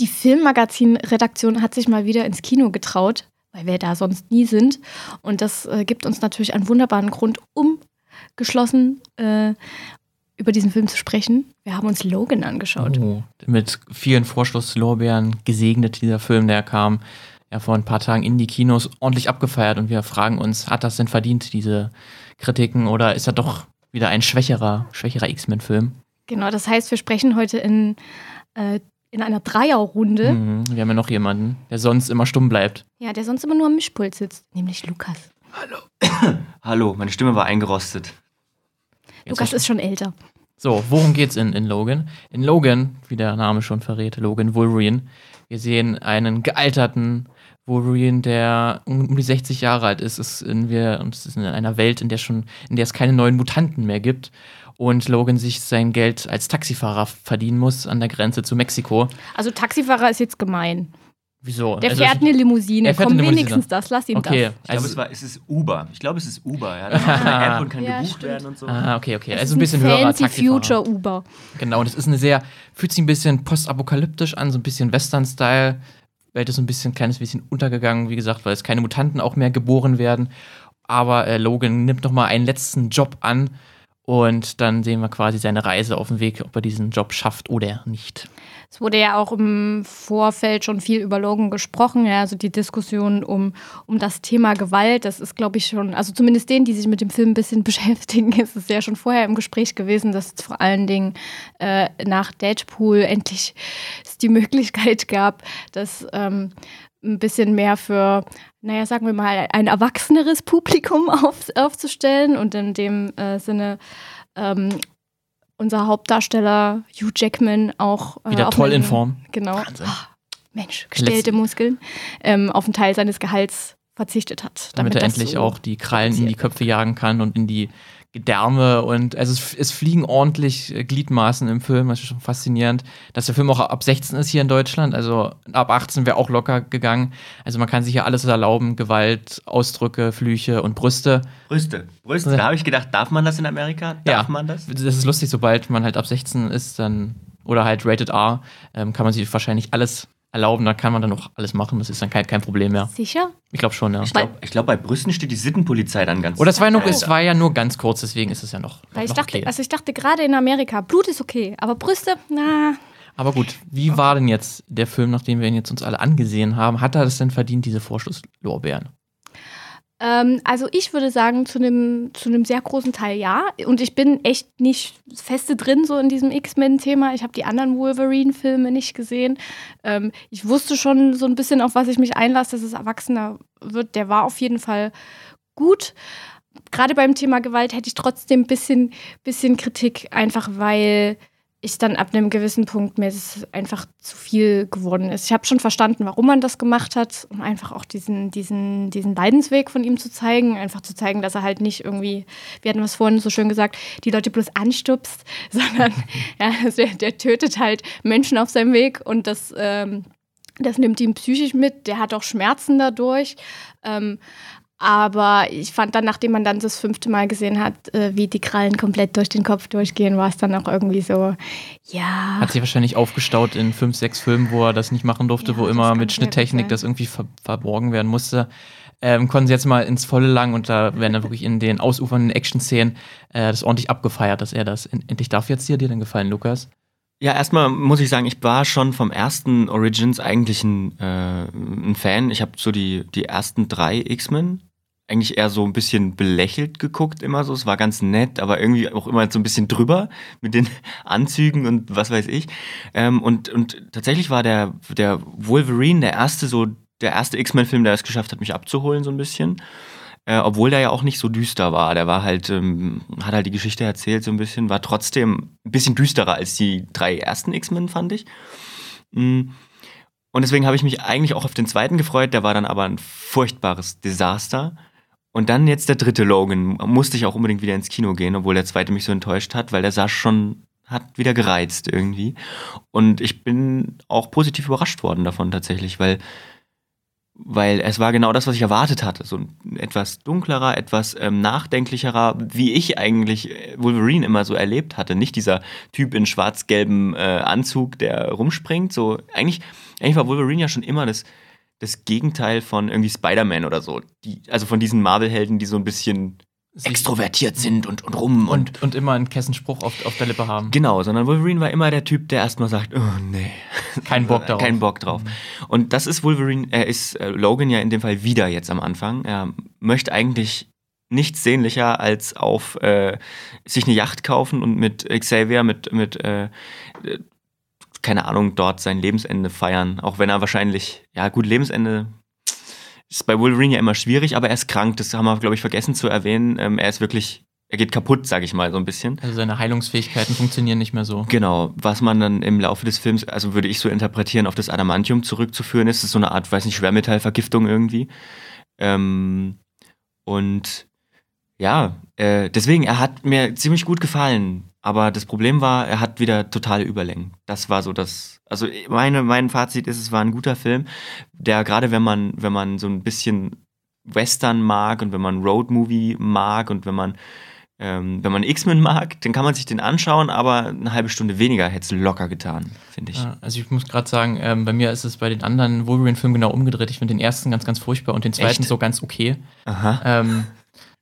die Filmmagazin-Redaktion hat sich mal wieder ins Kino getraut, weil wir da sonst nie sind. Und das äh, gibt uns natürlich einen wunderbaren Grund, um geschlossen äh, über diesen Film zu sprechen. Wir haben uns Logan angeschaut. Oh, mit vielen Vorschusslorbeeren gesegnet, dieser Film, der kam ja vor ein paar Tagen in die Kinos ordentlich abgefeiert und wir fragen uns, hat das denn verdient, diese Kritiken, oder ist er doch wieder ein schwächerer, schwächerer X-Men-Film? Genau, das heißt, wir sprechen heute in, äh, in einer Dreierrunde. Mhm, wir haben ja noch jemanden, der sonst immer stumm bleibt. Ja, der sonst immer nur am Mischpult sitzt, nämlich Lukas. Hallo. Hallo, meine Stimme war eingerostet. Jetzt Lukas ist schon älter. So, worum geht's in, in Logan? In Logan, wie der Name schon verrät, Logan Wolverine. Wir sehen einen gealterten Wolverine, der um die 60 Jahre alt ist. Es in wir, und es ist in einer Welt, in der schon, in der es keine neuen Mutanten mehr gibt. Und Logan sich sein Geld als Taxifahrer verdienen muss an der Grenze zu Mexiko. Also Taxifahrer ist jetzt gemein. Wieso? Der Also, fährt eine Limousine. er fährt Komm, eine Limousine. wenigstens das, lass ihn Okay, das. Ich glaube, also, es, war, es ist Uber. Ich glaube, es ist Uber. Ja. Da ist eine App und kann Ja, gebucht stimmt. werden und so. ah, okay, okay. Das Also ist ein bisschen höherer Fancy Taxifahrer. Future Uber. Genau, das ist eine sehr, fühlt sich ein bisschen postapokalyptisch an, so ein bisschen Western-Style. Welt ist so ein bisschen, kleines bisschen untergegangen, wie gesagt, weil es keine Mutanten auch mehr geboren werden. Aber äh, Logan nimmt noch mal einen letzten Job an und dann sehen wir quasi seine Reise auf dem Weg, ob er diesen Job schafft oder nicht. Es wurde ja auch im Vorfeld schon viel über Logan gesprochen, ja, also die Diskussion um, um das Thema Gewalt, das ist, glaube ich, schon, also zumindest denen, die sich mit dem Film ein bisschen beschäftigen, ist es ja schon vorher im Gespräch gewesen, dass es vor allen Dingen äh, nach Deadpool endlich die Möglichkeit gab, dass ähm, ein bisschen mehr für, naja, sagen wir mal, ein erwachseneres Publikum auf, aufzustellen und in dem äh, Sinne ähm, unser Hauptdarsteller Hugh Jackman auch äh, Wieder toll einen- in Form. Genau. Wahnsinn. Ah, Mensch, gestellte Letzte- Muskeln. Ähm, auf einen Teil seines Gehalts verzichtet hat. Damit, er das endlich so auch die Krallen in die Köpfe jagen kann und in die Gedärme und also es, es fliegen ordentlich äh, Gliedmaßen im Film, das ist schon faszinierend, dass der Film auch ab 16 ist hier in Deutschland, also ab 18 wäre auch locker gegangen. Also man kann sich ja alles erlauben, Gewalt, Ausdrücke, Flüche und Brüste. Brüste. Brüste. Da habe ich gedacht, darf man das in Amerika? Darf man das? Das ist lustig, sobald man halt ab 16 ist, dann oder halt Rated R, ähm, kann man sich wahrscheinlich alles erlauben, dann kann man dann auch alles machen, das ist dann kein, kein Problem mehr. Sicher? Ich glaube schon, ja. Ich glaube, glaub, bei Brüsten steht die Sittenpolizei dann ganz. Oder es war, ja nur, Oh. es war ja nur ganz kurz, deswegen ist es ja noch, Weil ich noch dachte, okay. also ich dachte gerade in Amerika, Blut ist okay, aber Brüste, na, Aber gut, wie war denn jetzt der Film, nachdem wir ihn jetzt uns alle angesehen haben? Hat er das denn verdient, diese Vorschusslorbeeren? Ähm, also ich würde sagen, zu einem zu einem sehr großen Teil ja. Und ich bin echt nicht feste drin so in diesem X-Men-Thema. Ich habe die anderen Wolverine-Filme nicht gesehen. Ähm, ich wusste schon so ein bisschen, auf was ich mich einlasse, dass es erwachsener wird. Der war auf jeden Fall gut. Gerade beim Thema Gewalt hätte ich trotzdem ein bisschen, bisschen Kritik, einfach weil ich dann ab einem gewissen Punkt mir es einfach zu viel geworden ist. Ich habe schon verstanden, warum man das gemacht hat, um einfach auch diesen, diesen, diesen Leidensweg von ihm zu zeigen, einfach zu zeigen, dass er halt nicht irgendwie, wir hatten was vorhin so schön gesagt, die Leute bloß anstupst, sondern ja, also der, der tötet halt Menschen auf seinem Weg und das, ähm, das nimmt ihn psychisch mit. Der hat auch Schmerzen dadurch. Ähm, aber ich fand dann, nachdem man dann das fünfte Mal gesehen hat, äh, wie die Krallen komplett durch den Kopf durchgehen, war es dann auch irgendwie so, ja. Hat sich wahrscheinlich aufgestaut in fünf, sechs Filmen, wo er das nicht machen durfte, Ja, wo immer mit Schnitttechnik das irgendwie ver verborgen werden musste. Ähm, konnten sie jetzt mal ins Volle lang und da werden dann wirklich in den ausufernden Action-Szenen äh, das ordentlich abgefeiert, dass er das en- endlich darf. Jetzt dir dir denn gefallen, Lukas? Ja, erstmal muss ich sagen, ich war schon vom ersten Origins eigentlich ein, äh, ein Fan. Ich habe so die, die ersten drei X-Men eigentlich eher so ein bisschen belächelt geguckt, immer so. Es war ganz nett, aber irgendwie auch immer so ein bisschen drüber mit den Anzügen und was weiß ich. Ähm, und, und tatsächlich war der, der Wolverine der erste, so der erste X-Men-Film, der es geschafft hat, mich abzuholen, so ein bisschen. Äh, obwohl der ja auch nicht so düster war. Der war halt, ähm, hat halt die Geschichte erzählt so ein bisschen, war trotzdem ein bisschen düsterer als die drei ersten X-Men, fand ich. Mm. Und deswegen habe ich mich eigentlich auch auf den zweiten gefreut, der war dann aber ein furchtbares Desaster. Und dann jetzt der dritte Logan, musste ich auch unbedingt wieder ins Kino gehen, obwohl der zweite mich so enttäuscht hat, weil der sah schon, hat wieder gereizt irgendwie. Und ich bin auch positiv überrascht worden davon tatsächlich, weil weil es war genau das, was ich erwartet hatte. So ein etwas dunklerer, etwas ähm, nachdenklicherer, wie ich eigentlich äh, Wolverine immer so erlebt hatte. Nicht dieser Typ in schwarz-gelbem äh, Anzug, der rumspringt. So, eigentlich, eigentlich war Wolverine ja schon immer das, das Gegenteil von irgendwie Spider-Man oder so. Die, also von diesen Marvel-Helden, die so ein bisschen extrovertiert sind und, und rum und, und, und immer einen Kessenspruch auf, auf der Lippe haben. Genau, sondern Wolverine war immer der Typ, der erstmal sagt, oh nee. Kein Bock drauf. Kein Bock drauf. Mhm. Und das ist Wolverine, er ist äh, Logan ja in dem Fall wieder jetzt am Anfang. Er möchte eigentlich nichts sehnlicher als auf äh, sich eine Yacht kaufen und mit Xavier, mit, mit äh, keine Ahnung, dort sein Lebensende feiern. Auch wenn er wahrscheinlich, ja gut, Lebensende ist bei Wolverine ja immer schwierig, aber er ist krank. Das haben wir, glaube ich, vergessen zu erwähnen. Ähm, er ist wirklich, er geht kaputt, sage ich mal so ein bisschen. Also seine Heilungsfähigkeiten funktionieren nicht mehr so. Genau. Was man dann im Laufe des Films, also würde ich so interpretieren, auf das Adamantium zurückzuführen ist. Ist so eine Art, weiß nicht, Schwermetallvergiftung irgendwie. Ähm, und ja, äh, deswegen, er hat mir ziemlich gut gefallen. Aber das Problem war, er hat wieder totale Überlängen. Das war so das. Also meine, mein Fazit ist, es war ein guter Film, der gerade wenn man, wenn man so ein bisschen Western mag und wenn man Roadmovie mag und wenn man ähm, wenn man X-Men mag, dann kann man sich den anschauen, aber eine halbe Stunde weniger hätte es locker getan, finde ich. Also ich muss gerade sagen, ähm, bei mir ist es bei den anderen Wolverine-Filmen genau umgedreht. Ich finde den ersten ganz, ganz furchtbar und den zweiten Echt? so ganz okay. Aha. Ähm,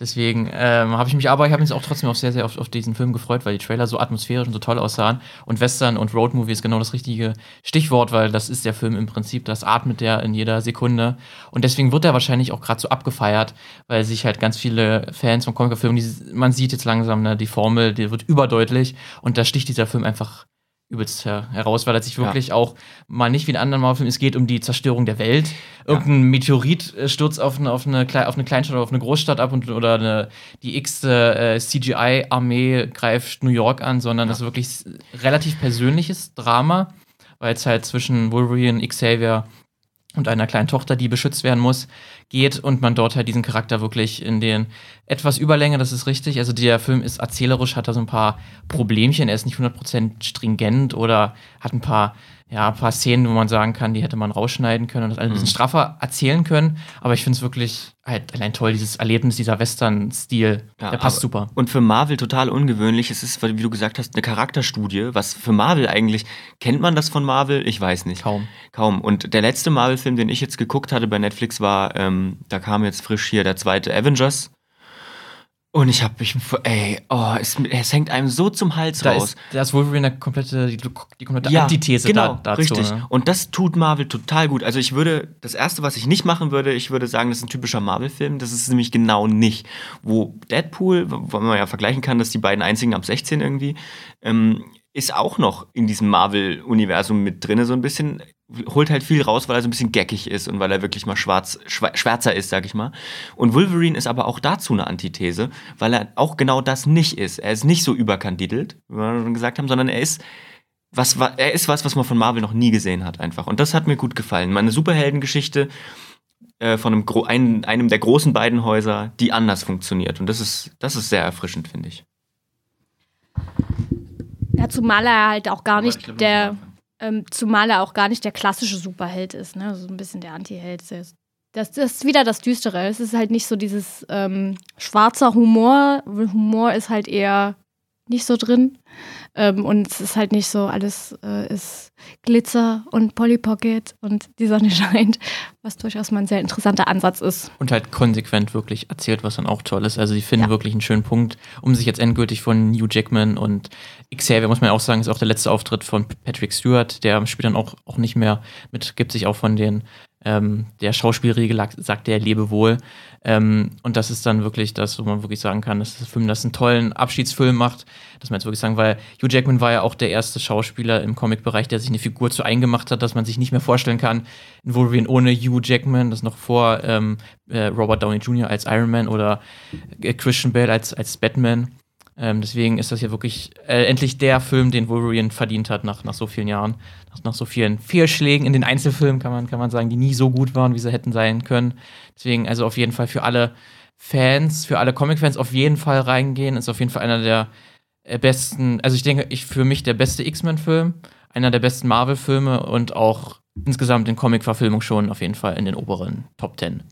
Deswegen ähm, habe ich mich aber, ich habe mich auch trotzdem auch sehr, sehr auf, auf diesen Film gefreut, weil die Trailer so atmosphärisch und so toll aussahen. Und Western und Roadmovie ist genau das richtige Stichwort, weil das ist der Film im Prinzip, das atmet der in jeder Sekunde. Und deswegen wird er wahrscheinlich auch gerade so abgefeiert, weil sich halt ganz viele Fans von Comic-Filmen, man sieht jetzt langsam, ne, die Formel, die wird überdeutlich und da sticht dieser Film einfach übelst heraus, weil er sich wirklich ja. auch mal nicht wie in anderen Marvel-Filmen, es geht um die Zerstörung der Welt. Irgendein ja. Meteorit äh, stürzt auf eine, auf, eine, auf eine Kleinstadt oder auf eine Großstadt ab und, oder eine, die x-te äh, CGI-Armee greift New York an, sondern ja. das ist wirklich relativ persönliches Drama, weil es halt zwischen Wolverine, Xavier und einer kleinen Tochter, die beschützt werden muss, geht und man dort halt diesen Charakter wirklich in den etwas Überlänge, das ist richtig. Also der Film ist erzählerisch, hat da so ein paar Problemchen, er ist nicht 100% stringent oder hat ein paar ja, ein paar Szenen, wo man sagen kann, die hätte man rausschneiden können und das alles ein bisschen mhm. straffer erzählen können. Aber ich finde es wirklich halt allein toll, dieses Erlebnis, dieser Western-Stil. Ja, der passt super. Und für Marvel total ungewöhnlich. Es ist, wie du gesagt hast, eine Charakterstudie, was für Marvel eigentlich, kennt man das von Marvel? Ich weiß nicht. Kaum. Kaum. Und der letzte Marvel-Film, den ich jetzt geguckt hatte bei Netflix, war, ähm, da kam jetzt frisch hier der zweite Avengers. Und ich hab mich, ey, oh, es, es, hängt einem so zum Hals da raus. Ist, da ist Wolverine eine komplette, die, die komplette ja, Antithese genau, da, dazu. Richtig. Ne? Und das tut Marvel total gut. Also ich würde, das erste, was ich nicht machen würde, ich würde sagen, das ist ein typischer Marvel-Film. Das ist nämlich genau nicht. Wo Deadpool, wo man ja vergleichen kann, dass die beiden einzigen ab 16 irgendwie, ähm, ist auch noch in diesem Marvel-Universum mit drin, so ein bisschen holt halt viel raus, weil er so ein bisschen geckig ist und weil er wirklich mal schwarz, schwärzer ist, sag ich mal. Und Wolverine ist aber auch dazu eine Antithese, weil er auch genau das nicht ist. Er ist nicht so überkandidelt, wie wir schon gesagt haben, sondern er ist was, er ist was, was man von Marvel noch nie gesehen hat, einfach. Und das hat mir gut gefallen. Meine Superheldengeschichte äh, von einem, einem, einem der großen beiden Häuser, die anders funktioniert. Und das ist, das ist sehr erfrischend, finde ich. Ja, zumal er halt auch gar nicht der. Ähm, zumal er auch gar nicht der klassische Superheld ist, ne? So ein bisschen der Anti-Held. Das, das ist wieder das Düstere. Es ist halt nicht so dieses ähm, schwarzer Humor. Humor ist halt eher nicht so drin. Ähm, und es ist halt nicht so, alles äh, ist Glitzer und Polly Pocket und die Sonne scheint, was durchaus mal ein sehr interessanter Ansatz ist. Und halt konsequent wirklich erzählt, was dann auch toll ist. Also sie finden ja. wirklich einen schönen Punkt, um sich jetzt endgültig von Hugh Jackman und Xavier, muss man auch sagen, ist auch der letzte Auftritt von Patrick Stewart, der spielt dann auch, auch nicht mehr mit, gibt sich auch von den ähm, der Schauspielregel sagt der lebe wohl. Ähm, und das ist dann wirklich das, wo man wirklich sagen kann, dass der Film das einen tollen Abschiedsfilm macht. Dass man jetzt wirklich sagen, weil Hugh Jackman war ja auch der erste Schauspieler im Comic-Bereich, der sich eine Figur zu eingemacht hat, dass man sich nicht mehr vorstellen kann, in Wolverine ohne Hugh Jackman, das noch vor ähm, äh, Robert Downey Jr. als Iron Man oder äh, Christian Bale als, als Batman. Ähm, deswegen ist das ja wirklich äh, endlich der Film, den Wolverine verdient hat nach, nach so vielen Jahren. Nach, nach so vielen Fehlschlägen in den Einzelfilmen, kann man, kann man sagen, die nie so gut waren, wie sie hätten sein können. Deswegen also auf jeden Fall für alle Fans, für alle Comic-Fans auf jeden Fall reingehen. Ist auf jeden Fall einer der äh, besten, also ich denke, ich für mich der beste X-Men-Film, einer der besten Marvel-Filme und auch insgesamt in Comic-Verfilmung schon auf jeden Fall in den oberen Top Ten.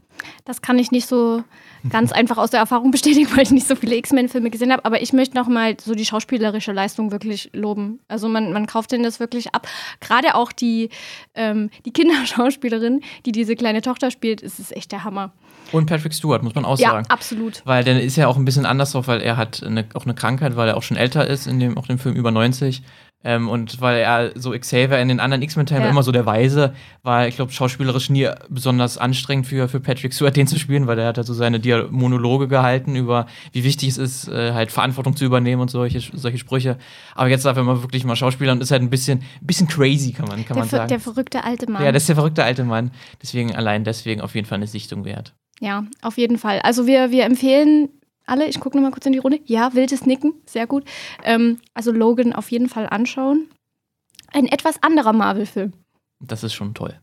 Das kann ich nicht so ganz einfach aus der Erfahrung bestätigen, weil ich nicht so viele X-Men-Filme gesehen habe. Aber ich möchte noch mal so die schauspielerische Leistung wirklich loben. Also man, man kauft denen das wirklich ab. Gerade auch die, ähm, die Kinderschauspielerin, die diese kleine Tochter spielt, ist es echt der Hammer. Und Patrick Stewart, muss man auch Ja, sagen. absolut. Weil der ist ja auch ein bisschen anders drauf, weil er hat eine, auch eine Krankheit, weil er auch schon älter ist, in dem, auch dem Film über 90. Ähm, und weil er so Xavier in den anderen X-Men-Teilen Ja. immer so der Weise, war, ich glaube, schauspielerisch nie besonders anstrengend für, für Patrick Stewart, den zu spielen, weil der hat halt so seine Dia Monologe gehalten über, wie wichtig es ist, äh, halt Verantwortung zu übernehmen und solche, solche Sprüche. Aber jetzt darf er mal wirklich mal Schauspieler und ist halt ein bisschen, ein bisschen crazy, kann man, kann Der, man sagen. der verrückte alte Mann. ja, das ist der verrückte alte Mann. Deswegen, allein deswegen auf jeden Fall eine Sichtung wert. Ja, auf jeden Fall. Also wir, wir empfehlen alle, ich gucke nochmal kurz in die Runde. Ja, wildes Nicken, sehr gut. Ähm, also Logan auf jeden Fall anschauen. Ein etwas anderer Marvel-Film. Das ist schon toll.